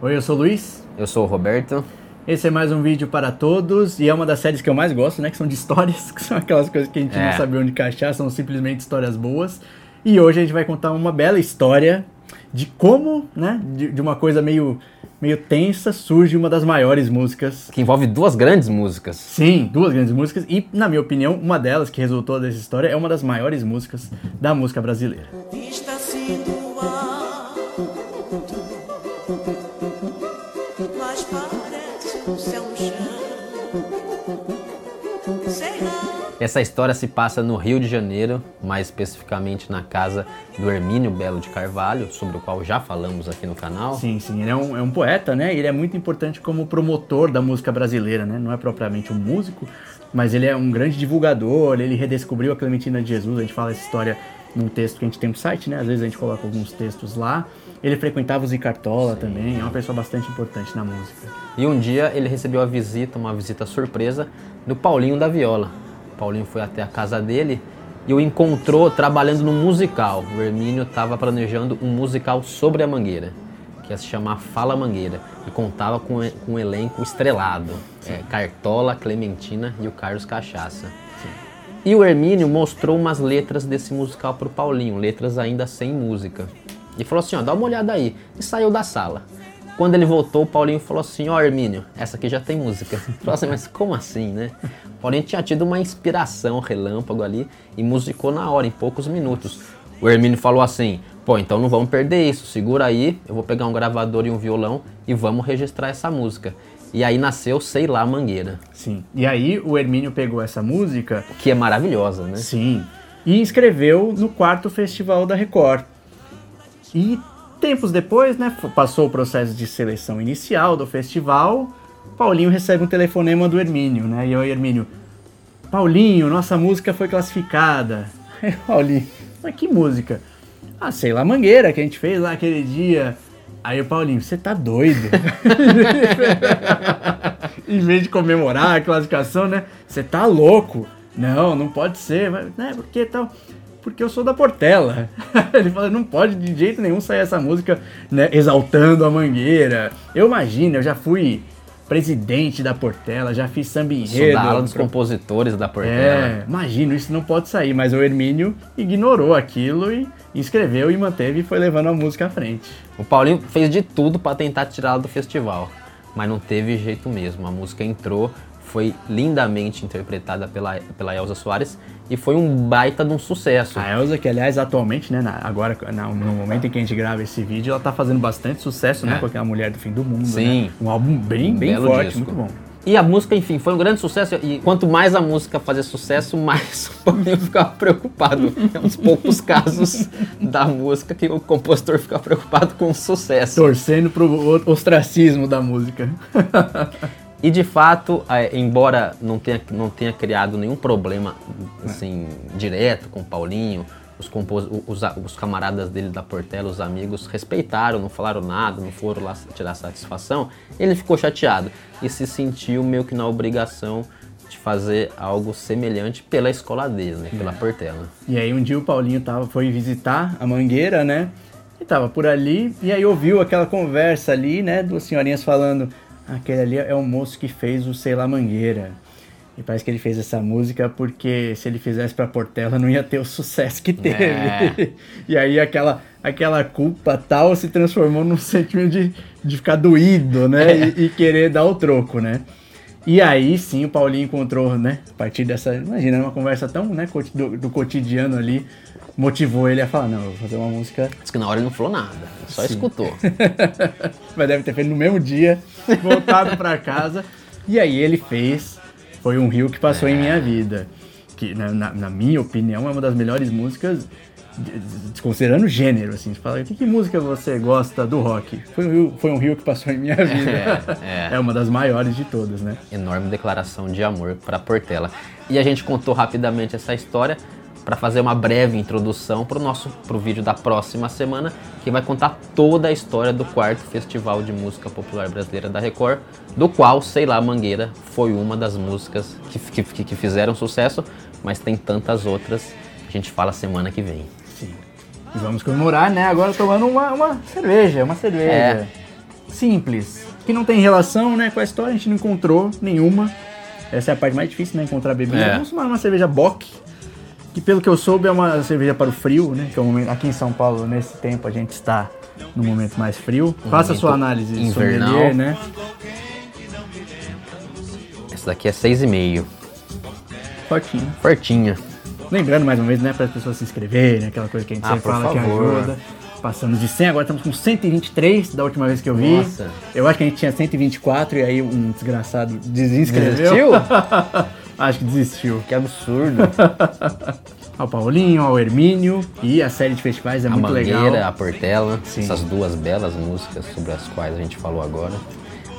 Oi, eu sou o Luiz. Eu sou o Roberto. Esse é mais um vídeo para todos e é uma das séries que eu mais gosto, né? Que são de histórias, que são aquelas coisas que a gente É. não sabe onde encaixar, são simplesmente histórias boas. E hoje a gente vai contar uma bela história de como, né? De, de uma coisa meio, meio tensa surge uma das maiores músicas. Que envolve duas grandes músicas. Sim, duas grandes músicas e, na minha opinião, uma delas que resultou dessa história é uma das maiores músicas da música brasileira. Vista-se no Essa história se passa no Rio de Janeiro, mais especificamente na casa do Hermínio Belo de Carvalho, sobre o qual já falamos aqui no canal. Sim, sim, ele é um, é um poeta, né? Ele é muito importante como promotor da música brasileira, né? Não é propriamente um músico, mas ele é um grande divulgador, ele redescobriu a Clementina de Jesus, a gente fala essa história num texto que a gente tem no site, né? Às vezes a gente coloca alguns textos lá. Ele frequentava o Zicartola também, é uma pessoa bastante importante na música. E um dia ele recebeu a visita, uma visita surpresa, do Paulinho da Viola. O Paulinho foi até a casa dele e o encontrou trabalhando no musical. O Hermínio estava planejando um musical sobre a Mangueira, que ia se chamar Fala Mangueira, e contava com, com um elenco estrelado. É, Cartola, Clementina e o Carlos Cachaça. E o Hermínio mostrou umas letras desse musical pro Paulinho, letras ainda sem música. E falou assim, ó, dá uma olhada aí. E saiu da sala. Quando ele voltou, o Paulinho falou assim, ó Hermínio, essa aqui já tem música. Falou assim, mas como assim, né? O Paulinho tinha tido uma inspiração relâmpago ali e musicou na hora, em poucos minutos. O Hermínio falou assim, pô, então não vamos perder isso, segura aí, eu vou pegar um gravador e um violão e vamos registrar essa música. E aí nasceu Sei Lá Mangueira, Sim. E aí o Hermínio pegou essa música, que é maravilhosa, né? sim, e inscreveu no quarto festival da Record. E tempos depois, né, passou o processo de seleção inicial do festival, Paulinho recebe um telefonema do Hermínio, né? E o Hermínio, Paulinho, nossa música foi classificada. Paulinho, mas que música? Ah, sei lá, Mangueira, que a gente fez lá aquele dia. Aí o Paulinho, você tá doido? em vez de comemorar a classificação, né? Você tá louco? Não, não pode ser, mas, né? Por que tal? Porque eu sou da Portela. Ele fala, não pode de jeito nenhum sair essa música né, exaltando a Mangueira. Eu imagino, eu já fui presidente da Portela, já fiz samba enredo. da dos compositores da Portela. É, imagino, isso não pode sair, mas o Hermínio ignorou aquilo e inscreveu e manteve e foi levando a música à frente. O Paulinho fez de tudo para tentar tirá-la do festival, mas não teve jeito mesmo. A música entrou, foi lindamente interpretada pela, pela Elza Soares e foi um baita de um sucesso. A Elza, que aliás atualmente, né, na- agora na- no momento em que a gente grava esse vídeo, ela tá fazendo bastante sucesso, né, É. com aquela Mulher do Fim do Mundo, Sim. né? Um álbum bem, Um bem forte, disco. muito bom. E a música, enfim, foi um grande sucesso. E quanto mais a música fazia sucesso, mais o Paulinho ficava preocupado. É um dos poucos casos da música que o compositor fica preocupado com o sucesso. Torcendo pro o- ostracismo da música. E de fato, é, embora não tenha, não tenha criado nenhum problema assim, direto com o Paulinho, os, compos, os, os camaradas dele da Portela, os amigos, respeitaram, não falaram nada, não foram lá tirar satisfação, ele ficou chateado e se sentiu meio que na obrigação de fazer algo semelhante pela escola dele, né, pela Portela. E aí um dia o Paulinho tava, foi visitar a Mangueira, né? E tava por ali, e aí ouviu aquela conversa ali, né? Duas senhorinhas falando, aquele ali é o moço que fez o Sei lá Mangueira. E parece que ele fez essa música porque se ele fizesse pra Portela não ia ter o sucesso que teve. É. e aí aquela, aquela culpa tal se transformou num sentimento de, de ficar doído, né? E, e querer dar o troco, né? E aí sim o Paulinho encontrou, né? A partir dessa. Imagina, uma conversa tão, né, do, do cotidiano ali, motivou ele a falar, não, vou fazer uma música. Diz que na hora ele não falou nada, só Sim. escutou. Mas deve ter feito no mesmo dia, voltado pra casa. E aí ele fez. Foi um rio que passou em minha vida. Que, na, na- na minha opinião, é uma das melhores músicas, desconsiderando o gênero, assim. Você fala, que, que música você gosta do rock? Foi um, rio, foi um rio que passou em minha vida. É, é. é uma das maiores de todas, né? enorme declaração de amor para Portela. E a gente contou rapidamente essa história para fazer uma breve introdução para o nosso pro vídeo da próxima semana, que vai contar toda a história do quarto Festival de Música Popular Brasileira da Record, do qual, sei lá, Mangueira foi uma das músicas que, que, que fizeram sucesso, mas tem tantas outras que a gente fala semana que vem. E vamos comemorar, né? Agora tomando uma, uma cerveja, uma cerveja. É. simples, que não tem relação né, com a história, a gente não encontrou nenhuma. Essa é a parte mais difícil, né? Encontrar bebida. É. Vamos tomar uma cerveja Bock, que pelo que eu soube é uma cerveja para o frio, né? Que é o momento, aqui em São Paulo, nesse tempo, a gente está no momento mais frio. Faça a sua análise invernal. sommelier, né? Essa daqui é 6,5. Fortinho. Fortinha. Lembrando mais uma vez, né, para as pessoas se inscreverem, aquela coisa que a gente Ah, sempre fala que favor. ajuda. Passamos de 100, agora estamos com 123 da última vez que eu vi. Nossa. Eu acho que a gente tinha 124 e aí um desgraçado desinscreveu. Desistiu? acho que desistiu. Que absurdo. Ao Paulinho, ao Hermínio e a série de festivais é a muito Mangueira, legal. a Portela, Sim. essas duas belas músicas sobre as quais a gente falou agora.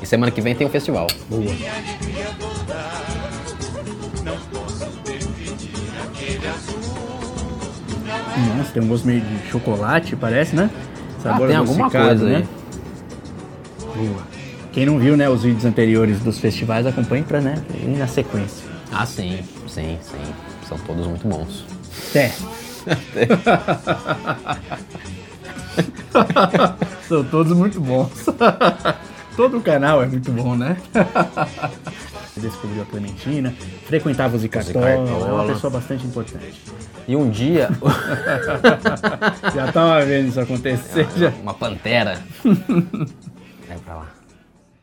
E semana que vem tem o festival. Boa. Nossa, tem um gosto meio de chocolate, parece, né? Ah, tem alguma coisa aí. Boa. Quem não viu, né, os vídeos anteriores dos festivais, acompanhe pra, né, ir na sequência. Ah, sim, sim, sim. São todos muito bons. Até. São todos muito bons. Todo o canal é muito bom, né? Descobriu a Clementina, frequentava o Zicartola, é uma pessoa bastante importante. E um dia, Já tava vendo isso acontecer. já. uma pantera. Vai pra lá.